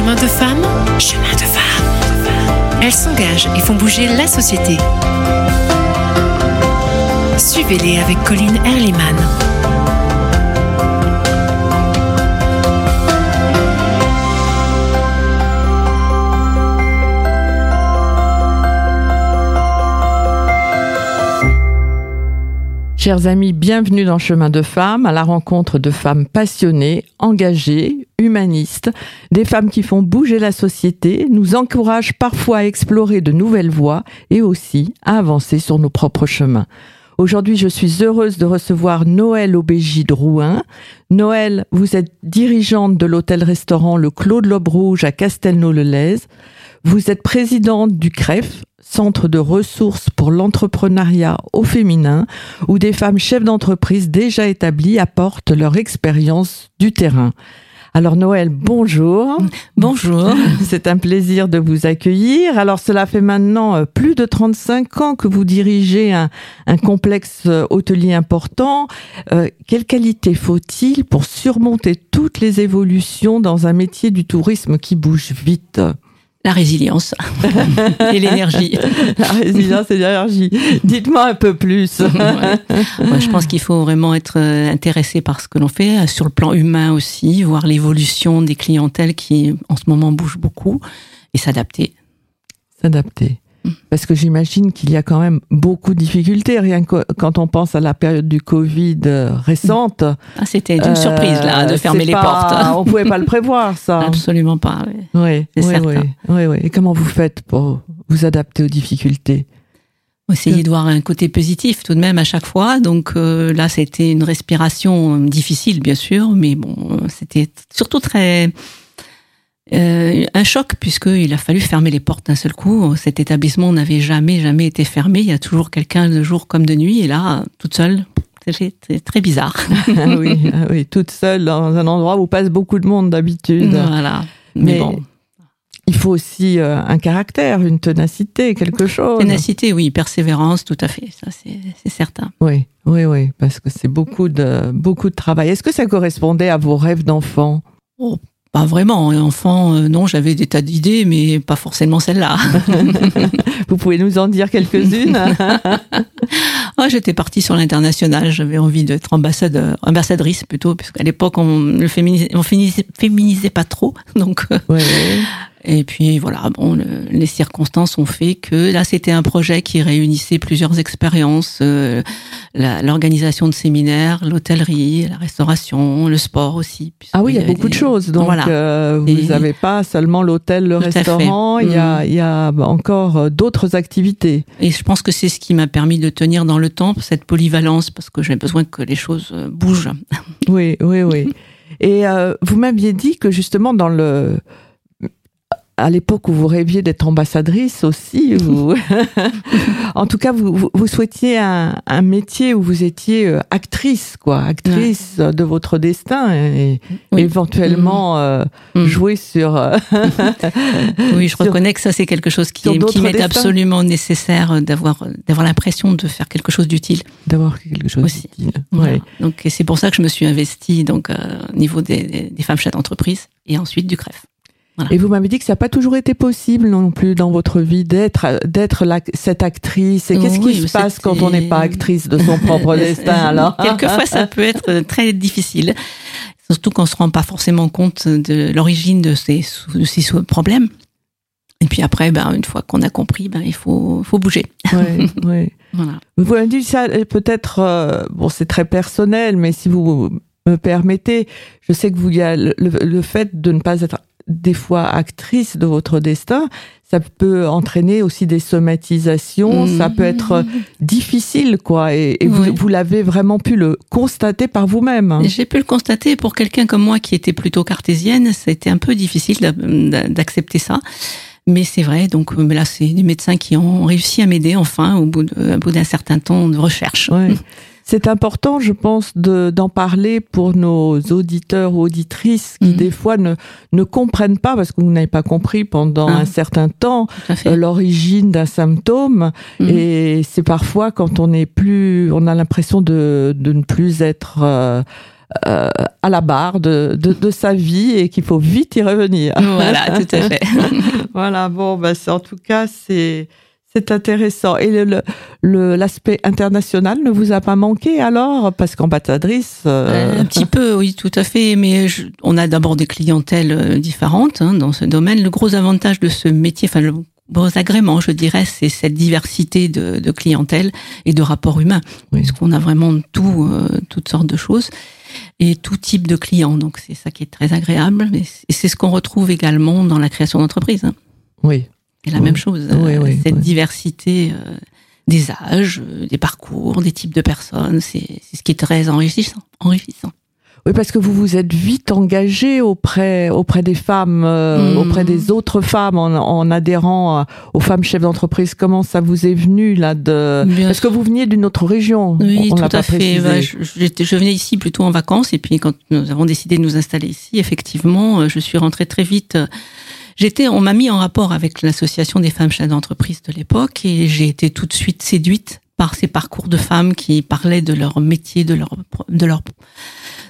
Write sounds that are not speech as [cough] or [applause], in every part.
chemin de femme, chemin de femme. Elles s'engagent et font bouger la société. Suivez-les avec Colline Erliman. Chers amis, bienvenue dans Chemin de Femmes, à la rencontre de femmes passionnées, engagées, humanistes, des femmes qui font bouger la société, nous encouragent parfois à explorer de nouvelles voies et aussi à avancer sur nos propres chemins. Aujourd'hui, je suis heureuse de recevoir Noël Aubégy de Rouen. Noël, vous êtes dirigeante de l'hôtel-restaurant Le Clos de l'Aube Rouge à Castelnau-le-Lez. Vous êtes présidente du CREF, centre de ressources pour l'entrepreneuriat au féminin, où des femmes chefs d'entreprise déjà établies apportent leur expérience du terrain. Alors Noël, bonjour. Bonjour. [laughs] C'est un plaisir de vous accueillir. Alors cela fait maintenant euh, plus de 35 ans que vous dirigez un, complexe euh, hôtelier important. Euh, quelle qualité faut-il pour surmonter toutes les évolutions dans un métier du tourisme qui bouge vite? La résilience [laughs] et l'énergie. La résilience et l'énergie. Dites-moi un peu plus. [laughs] je pense qu'il faut vraiment être euh, intéressé par ce que l'on fait, euh, sur le plan humain aussi, voir l'évolution des clientèles qui en ce moment bougent beaucoup et s'adapter. S'adapter. Parce que j'imagine qu'il y a quand même beaucoup de difficultés, rien que quand on pense à la période du Covid euh, récente. Ah, C'était une surprise, là, de euh, fermer les portes. [laughs] On pouvait pas le prévoir, ça. Absolument pas, oui. Oui, oui, oui, Et comment vous faites pour vous adapter aux difficultés Essayer de voir un côté positif tout de même à chaque fois. Donc euh, là, c'était une respiration difficile, bien sûr, mais bon, c'était surtout très euh, un choc puisqu'il a fallu fermer les portes d'un seul coup. Cet établissement n'avait jamais, jamais été fermé. Il y a toujours quelqu'un de jour comme de nuit. Et là, toute seule, c'est très bizarre. [laughs] Ah oui, ah oui, toute seule dans un endroit où passe beaucoup de monde d'habitude. Voilà. Mais, bon. Il faut aussi euh, un caractère, une ténacité, quelque chose. Ténacité, oui, persévérance, tout à fait, ça c'est certain. Oui, oui, oui, parce que c'est beaucoup de beaucoup de travail. Est-ce que ça correspondait à vos rêves d'enfant? Oh, pas vraiment. Enfant, euh, non, j'avais des tas d'idées, mais pas forcément celle-là. [laughs] Vous pouvez nous en dire quelques-unes oh, [laughs] J'étais partie sur l'international. J'avais envie d'être ambassadeur, ambassadrice plutôt, puisqu'à l'époque, on ne féminisait, pas trop. Donc, euh, et puis voilà, bon, les circonstances ont fait que là, c'était un projet qui réunissait plusieurs expériences, euh, l'organisation de séminaires, l'hôtellerie, la restauration, le sport aussi. Ah oui, il y a beaucoup de choses. Donc voilà. Euh, vous n'avez pas seulement l'hôtel, le restaurant, il y, a, mm. il y a encore euh, d'autres activités. Et je pense que c'est ce qui m'a permis de tenir dans le temps cette polyvalence, parce que j'ai besoin que les choses bougent. Oui, oui, oui. [laughs] Et vous m'aviez dit que justement dans le à l'époque où vous rêviez d'être ambassadrice aussi, vous... [laughs] en tout cas, vous, vous souhaitiez un, un, métier où vous étiez euh, actrice, quoi, actrice de votre destin et éventuellement mm. euh, mm. jouer sur. Euh, [laughs] oui, je reconnais que ça c'est quelque chose qui, qui m'est absolument nécessaire d'avoir d'avoir l'impression de faire quelque chose d'utile. D'avoir quelque chose d'utile. Ouais. Donc c'est pour ça que je me suis investie donc au niveau des, des femmes chefs d'entreprise et ensuite du CREF. Et vous m'avez dit que ça n'a pas toujours été possible non plus dans votre vie d'être d'être cette actrice. Et qu'est-ce qui se passe quand on n'est pas actrice de son propre [laughs] destin alors [laughs] Quelquefois, ça peut être très difficile, surtout qu'on se rend pas forcément compte de l'origine de ces, de ces problèmes. Et puis après, ben, une fois qu'on a compris, ben, il faut, faut bouger. Oui. [laughs] voilà. Vous m'avez dit ça, peut-être, euh, bon, c'est très personnel, mais si vous me permettez, je sais que vous, il y a le fait de ne pas être des fois actrice de votre destin, ça peut entraîner aussi des somatisations, ça mmh. peut être difficile, quoi. Et, vous, l'avez vraiment pu le constater par vous-même. J'ai pu le constater pour quelqu'un comme moi qui était plutôt cartésienne, c'était un peu difficile d'accepter ça. Mais c'est vrai, donc là, c'est des médecins qui ont réussi à m'aider enfin au bout d'un certain temps de recherche. [laughs] C'est important, je pense, d'en parler pour nos auditeurs ou auditrices qui, mhm. des fois, ne, ne comprennent pas, parce que vous n'avez pas compris pendant ah. un certain temps euh, l'origine d'un symptôme. Mhm. Et c'est parfois quand on n'est plus, on a l'impression de, de ne plus être. Euh, à la barre de, de, sa vie et qu'il faut vite y revenir. Voilà, tout à [laughs] fait. voilà, bon, bah, en tout cas, c'est c'est intéressant. Et l'aspect le, international ne vous a pas manqué alors? Parce qu'ambassadrice... Euh... Un petit peu, oui, tout à fait. Mais on a d'abord des clientèles euh, différentes hein, dans ce domaine. Le gros avantage de ce métier, enfin le gros agrément, je dirais, c'est cette diversité de, de, clientèle et de rapports humains. Oui. Parce qu'on a vraiment tout, euh, toutes sortes de choses et tout type de clients. Donc c'est ça qui est très agréable. Et c'est ce qu'on retrouve également dans la création d'entreprise. Hein. Oui, c'est la même chose. Euh, cette diversité euh, des âges, euh, des parcours, des types de personnes, c'est ce qui est très enrichissant. enrichissant. Oui, parce que vous vous êtes vite engagé auprès auprès des femmes, hmm. auprès des autres femmes, en, adhérant aux femmes chefs d'entreprise. Comment ça vous est venu là de Est-ce que vous veniez d'une autre région Oui, tout à fait. Bah, je, je, venais ici plutôt en vacances et puis quand nous avons décidé de nous installer ici, effectivement, je suis rentrée très vite J'étais, on m'a mis en rapport avec l'association des femmes chefs d'entreprise de l'époque et j'ai été tout de suite séduite par ces parcours de femmes qui parlaient de leur métier, de leur, de leur,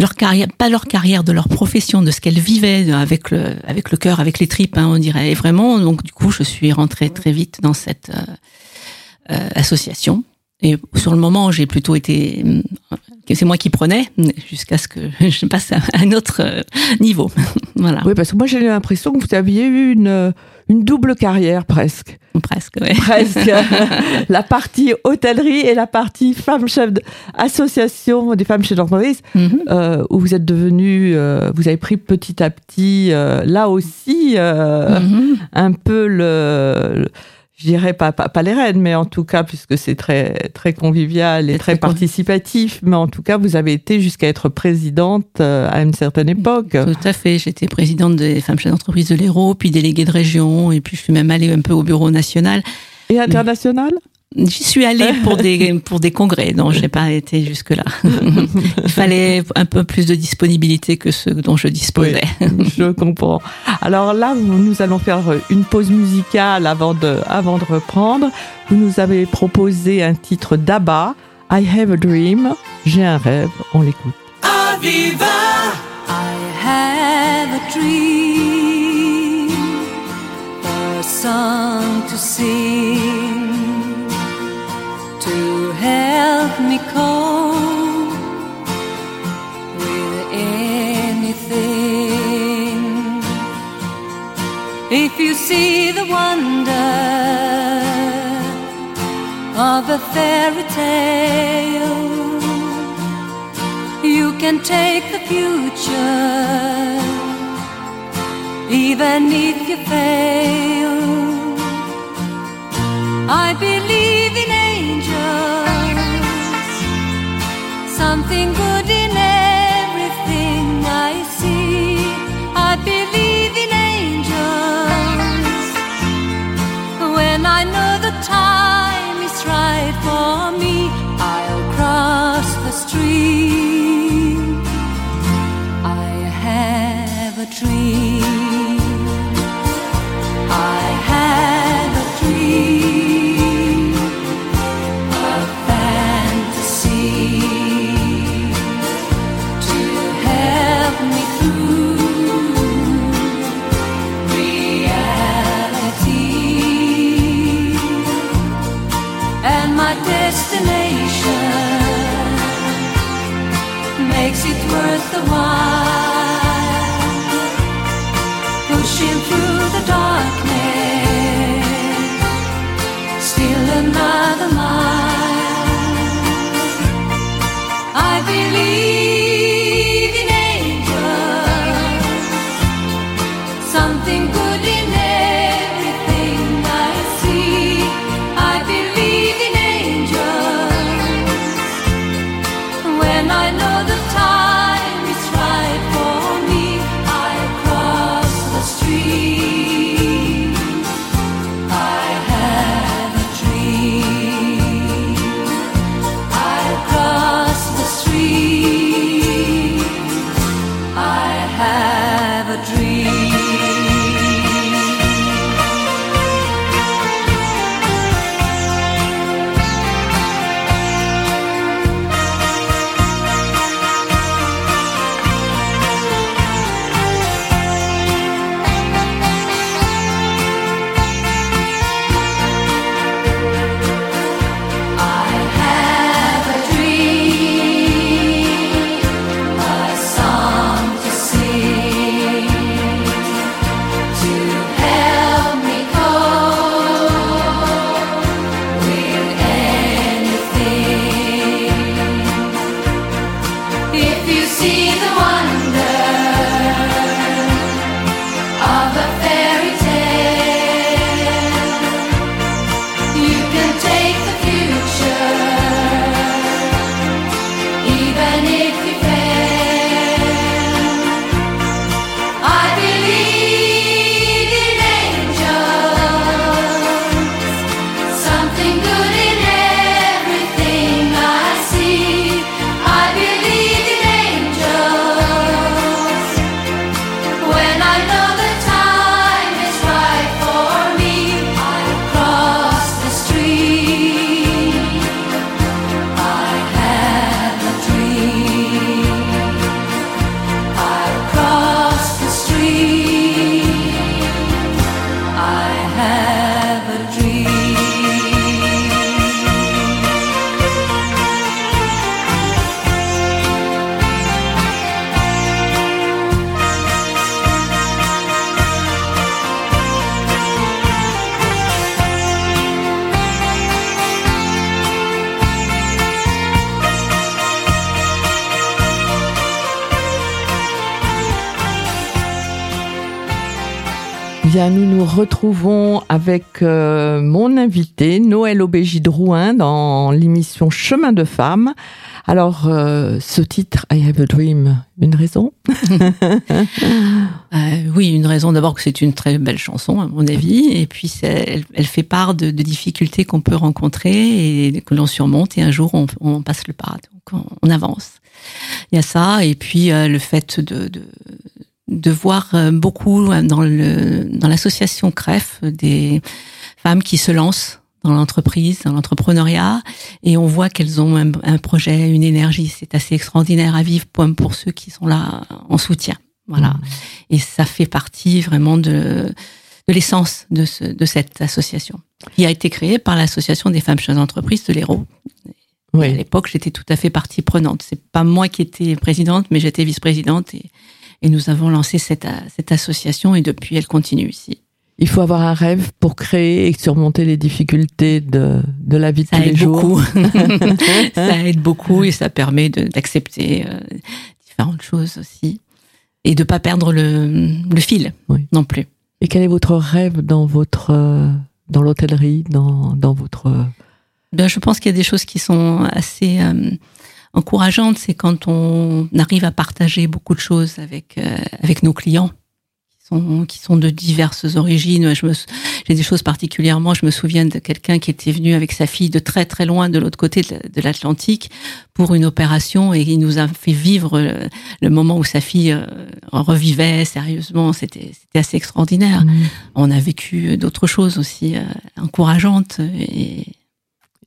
leur carrière, pas leur carrière, de leur profession, de ce qu'elles vivaient avec le, avec le cœur, avec les tripes, hein, on dirait. Et vraiment, donc du coup, je suis rentrée très vite dans cette euh, euh association. Et sur le moment, j'ai plutôt été c'est moi qui prenais jusqu'à ce que [laughs] je passe à un autre euh, niveau. [laughs] voilà. Oui, parce que moi j'ai l'impression que vous aviez eu une, une double carrière presque. Presque, oui. Presque. [laughs] la partie hôtellerie et la partie femme chef d'association des femmes chefs d'entreprise, mhm. euh, où vous êtes devenu, euh, vous avez pris petit à petit, là aussi, mhm. un peu le je dirais pas, pas, les reines, mais en tout cas, puisque c'est très, très convivial et très, participatif, mais en tout cas, vous avez été jusqu'à être présidente euh, à une certaine époque. Tout à fait. J'étais présidente des femmes chefs d'entreprise de l'Hérault, puis déléguée de région, et puis je suis même allée un peu au bureau national. Et international? J'y suis allée pour des [laughs] pour des congrès, donc j'ai pas été jusque là. [laughs] Il fallait un peu plus de disponibilité que ce dont je disposais. je comprends. Alors là, nous allons faire une pause musicale avant de avant de reprendre. Vous nous avez proposé un titre d'Abba, I Have a Dream. J'ai un rêve. On l'écoute. Aviva, I have a dream, a song to sing. Help me cope with anything. If you see the wonder of a fairy tale, you can take the future, even if you fail. I believe tengo nous nous retrouvons avec euh, mon invité, Noël Rouen, dans l'émission Chemin de femmes. Alors, euh, ce titre, I Have a Dream, une raison? [laughs] Euh, oui, une raison d'abord que c'est une très belle chanson à mon avis, et puis elle, fait part de, difficultés qu'on peut rencontrer et que l'on surmonte, et un jour on, passe le pas, donc on, avance. Il y a ça, et puis le fait de, de voir euh, beaucoup dans le dans l'association CREF des femmes qui se lancent dans l'entreprise, dans l'entrepreneuriat, et on voit qu'elles ont un, un projet, une énergie. C'est assez extraordinaire à vivre pour, pour ceux qui sont là en soutien. Voilà. Et ça fait partie vraiment de, de l'essence de, ce, de cette association, qui a été créée par l'association des femmes chefs d'entreprise de l'Hérault. À Oui. l'époque, j'étais tout à fait partie prenante. C'est pas moi qui étais présidente, mais j'étais vice-présidente et, et nous avons lancé cette, a- cette association et depuis, elle continue ici. Il faut avoir un rêve pour créer et surmonter les difficultés de, de la vie de Ça tous les aide jours. beaucoup. [laughs] [laughs] ça aide beaucoup et ça permet d'accepter euh, différentes choses aussi et de pas perdre le, le fil Oui. non plus. Et quel est votre rêve dans votre euh, dans l'hôtellerie, dans, dans votre euh, Ben, je pense qu'il y a des choses qui sont assez encourageantes. C'est quand on arrive à partager beaucoup de choses avec euh, avec nos clients qui sont qui sont de diverses origines. Je me j'ai des choses particulièrement. Je me souviens de quelqu'un qui était venu avec sa fille de très très loin de l'autre côté de la- de l'Atlantique pour une opération et il nous a fait vivre le, le moment où sa fille euh, revivait sérieusement. C'était c'était assez extraordinaire. On a vécu d'autres choses aussi euh, encourageantes et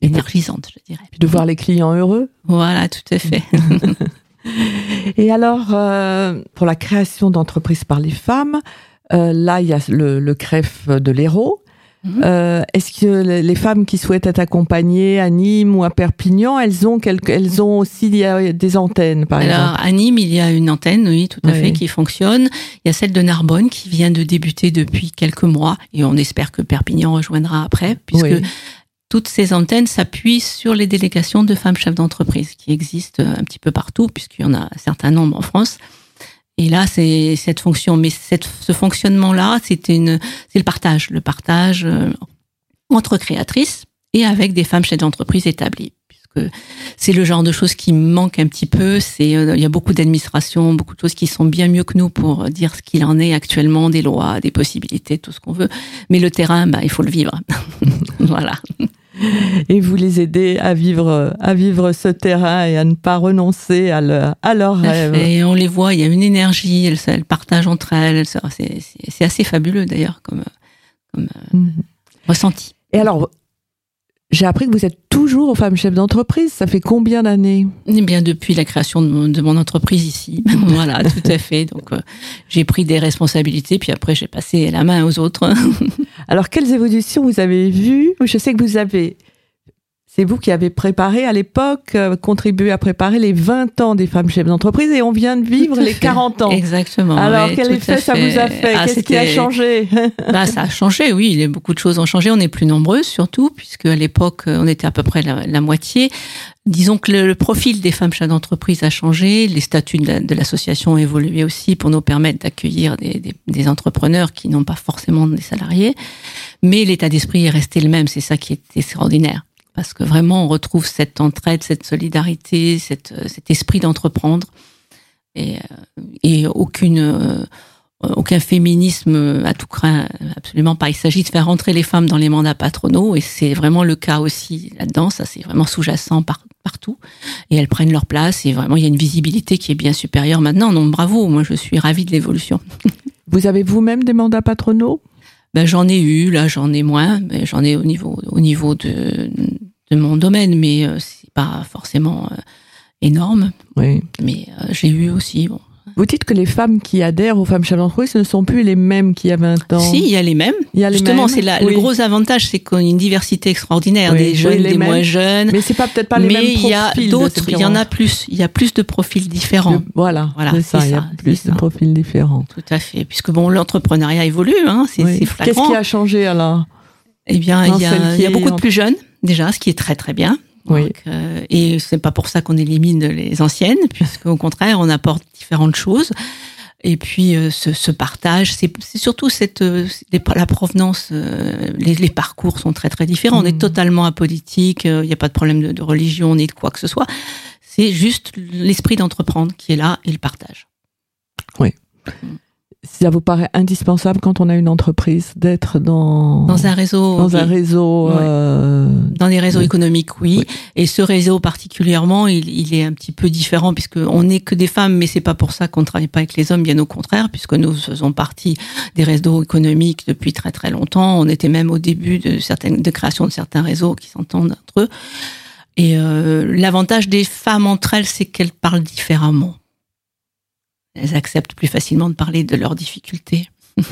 énergisantes, je dirais. de voir les clients heureux Voilà, tout à fait. [laughs] Et alors, euh, pour la création d'entreprises par les femmes, euh, là, il y a le, le CREF de l'Hérault. Mhm. Euh, Est-ce que les femmes qui souhaitent être accompagnées à Nîmes ou à Perpignan, elles ont, elles ont aussi des antennes, par Alors, exemple? À Nîmes, il y a une antenne, oui, tout à Oui. fait, qui fonctionne. Il y a celle de Narbonne qui vient de débuter depuis quelques mois et on espère que Perpignan rejoindra après, puisque Oui. Toutes ces antennes s'appuient sur les délégations de femmes chefs d'entreprise qui existent un petit peu partout, puisqu'il y en a un certain nombre en France. Et là, c'est cette fonction, mais ce fonctionnement-là, c'est c'est le partage, le partage euh, entre créatrices et avec des femmes chefs d'entreprise établies, puisque c'est le genre de choses qui me manque un petit peu. C'est, euh, il y a beaucoup d'administrations, beaucoup de choses qui sont bien mieux que nous pour dire ce qu'il en est actuellement, des lois, des possibilités, tout ce qu'on veut. Mais le terrain, bah, il faut le vivre. [laughs] voilà. Et vous les aidez à vivre, à vivre ce terrain et à ne pas renoncer à, leur à leurs rêves. Et on les voit, il y a une énergie, elles, elles partagent entre elles. C'est, assez fabuleux d'ailleurs comme, comme euh, Mhm. ressenti. Et alors, j'ai appris que vous êtes toujours femmes chefs d'entreprise. Ça fait combien d'années? Eh bien, depuis la création de mon, de mon entreprise ici. [laughs] voilà, tout à fait. Donc, euh, j'ai pris des responsabilités, puis après, j'ai passé la main aux autres. [laughs] Alors, quelles évolutions vous avez vues? Je sais que vous avez. C'est vous qui avez préparé à l'époque, euh, contribué à préparer les 20 ans des femmes chefs d'entreprise et on vient de vivre les fait. 40 ans. Exactement. Alors, quel effet ça vous a fait Ah, Qu'est-ce qui a changé? [laughs] Bah, ça a changé, oui. Il y a beaucoup de choses ont changé. On est plus nombreuses, surtout, puisque à l'époque, on était à peu près la, la moitié. Disons que le, le profil des femmes chefs d'entreprise a changé. Les statuts de la- de l'association ont évolué aussi pour nous permettre d'accueillir des, des- des entrepreneurs qui n'ont pas forcément des salariés. Mais l'état d'esprit est resté le même. C'est ça qui est extraordinaire. Parce que vraiment, on retrouve cette entraide, cette solidarité, euh, cet esprit d'entreprendre. Et, euh, euh, aucun féminisme à tout craint, absolument pas. Il s'agit de faire rentrer les femmes dans les mandats patronaux et c'est vraiment le cas aussi là-dedans. Ça, c'est vraiment sous-jacent par- partout. Et elles prennent leur place et vraiment, il y a une visibilité qui est bien supérieure maintenant. Donc, bravo. Moi, je suis ravie de l'évolution. Vous avez vous-même des mandats patronaux? Ben, j'en ai eu, là, j'en ai moins. Mais j'en ai au niveau, au niveau de, de mon domaine, mais euh, c'est pas forcément euh, énorme. Oui. Mais euh, j'ai eu aussi, bon. Vous dites que les femmes qui adhèrent aux femmes chefs d'entreprise ne sont plus les mêmes qu'il y a 20 ans. Si, il y a les mêmes. Il y a les Justement, c'est Oui. le gros avantage, c'est qu'on a une diversité extraordinaire, Oui, des jeunes, des mêmes. moins jeunes. Mais c'est pas peut-être pas les mais mêmes il y a profils de d'autres, il y en a plus, il y a plus de profils différents. De- Voilà, Voilà, c'est ça, il y a plus de profils différents. Tout à fait, puisque bon, l'entrepreneuriat évolue, hein, c'est Oui. c'est Qu'est-ce flagrant. qui a changé alors? Eh bien, il y, a, qui il y a beaucoup de ont- plus jeunes déjà, ce qui est très très bien. Oui. Donc, euh, et c'est pas pour ça qu'on élimine les anciennes, [laughs] puisque au contraire, on apporte différentes choses. et puis euh, ce, ce partage, c'est surtout cette euh, la provenance, euh, les, les parcours sont très très différents. On est Mhm. totalement apolitique, il n'y a pas de problème de, de religion ni de quoi que ce soit. C'est juste l'esprit d'entreprendre qui est là et le partage. Ça vous paraît indispensable quand on a une entreprise d'être dans, Dans un réseau, dans un réseau Ouais. euh, Dans les réseaux Oui. économiques, oui. Oui. Et ce réseau particulièrement, il, il est un petit peu différent puisque on n'est que des femmes, mais c'est pas pour ça qu'on ne travaille pas avec les hommes, bien au contraire, puisque nous faisons partie des réseaux économiques depuis très très longtemps. On était même au début de certaines de création de certains réseaux qui s'entendent entre eux. Et euh, l'avantage des femmes entre elles, c'est qu'elles parlent différemment. Elles acceptent plus facilement de parler de leurs difficultés. [laughs]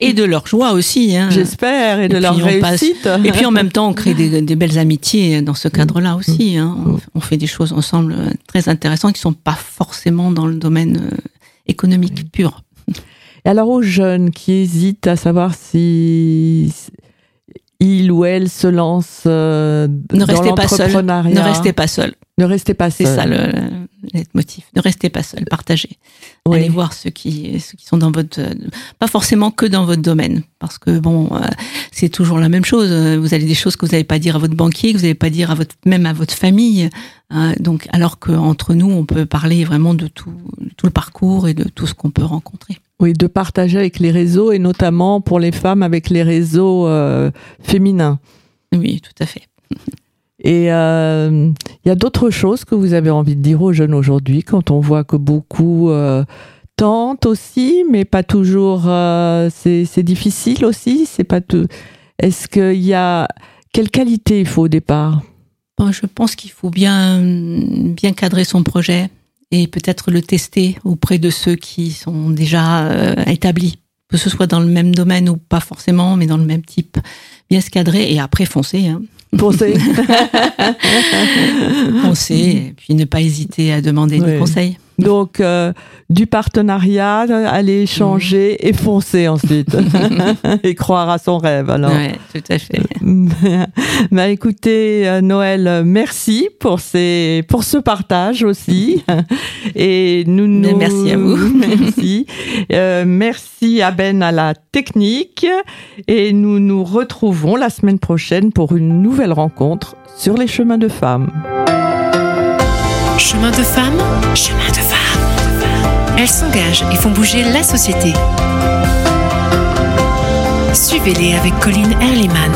et de leur joie aussi. Hein. j'espère, et de leur passe- réussite. Et puis en même temps, on crée des, [laughs] des belles amitiés dans ce cadre-là aussi. Hein. On, Mm. on fait des choses ensemble euh, très intéressantes qui sont pas forcément dans le domaine euh, économique pur. Et alors aux jeunes qui hésitent à savoir si il ou elle se lance euh, Ne dans restez pas seul. l'entrepreneuriat. Ne restez pas seul. Ne restez pas C'est seul. ça le, le leitmotiv. Ne restez pas seul. Partagez. Oui. Allez voir ceux qui, ceux qui sont dans votre, pas forcément que dans votre domaine, parce que bon, euh, c'est toujours la même chose. Vous avez des choses que vous n'allez pas dire à votre banquier, que vous n'allez pas dire à votre, même à votre famille. hein. donc, alors qu'entre nous, on peut parler vraiment de tout, de tout le parcours et de tout ce qu'on peut rencontrer. Oui, de partager avec les réseaux et notamment pour les femmes avec les réseaux euh, féminins. Oui, tout à fait. Et euh, il y a d'autres choses que vous avez envie de dire aux jeunes aujourd'hui quand on voit que beaucoup euh, tentent aussi, mais pas toujours. c'est c'est difficile aussi. C'est pas tout. Est-ce qu'il y a quelle qualité il faut au départ? Bon, je pense qu'il faut bien, bien cadrer son projet et peut-être le tester auprès de ceux qui sont déjà euh, établis, que ce soit dans le même domaine ou pas forcément, mais dans le même type. Bien se cadrer et après foncer. Hein. Pensez. [laughs] Foncer et puis ne pas hésiter à demander Ouais. des conseils. Donc du du partenariat, aller échanger et foncer ensuite [laughs] [laughs] et croire à son rêve. Alors. Ouais, tout à fait. [laughs] bah écoutez euh, Noël, euh, merci pour ces pour ce partage aussi et nous nous merci à vous. merci Euh, merci à Ben à la technique et nous nous retrouvons la semaine prochaine pour une nouvelle rencontre sur les chemins de femmes. Chemin de femmes, chemin de femmes. Elles s'engagent et font bouger la société. Suivez-les avec Colline Erliman.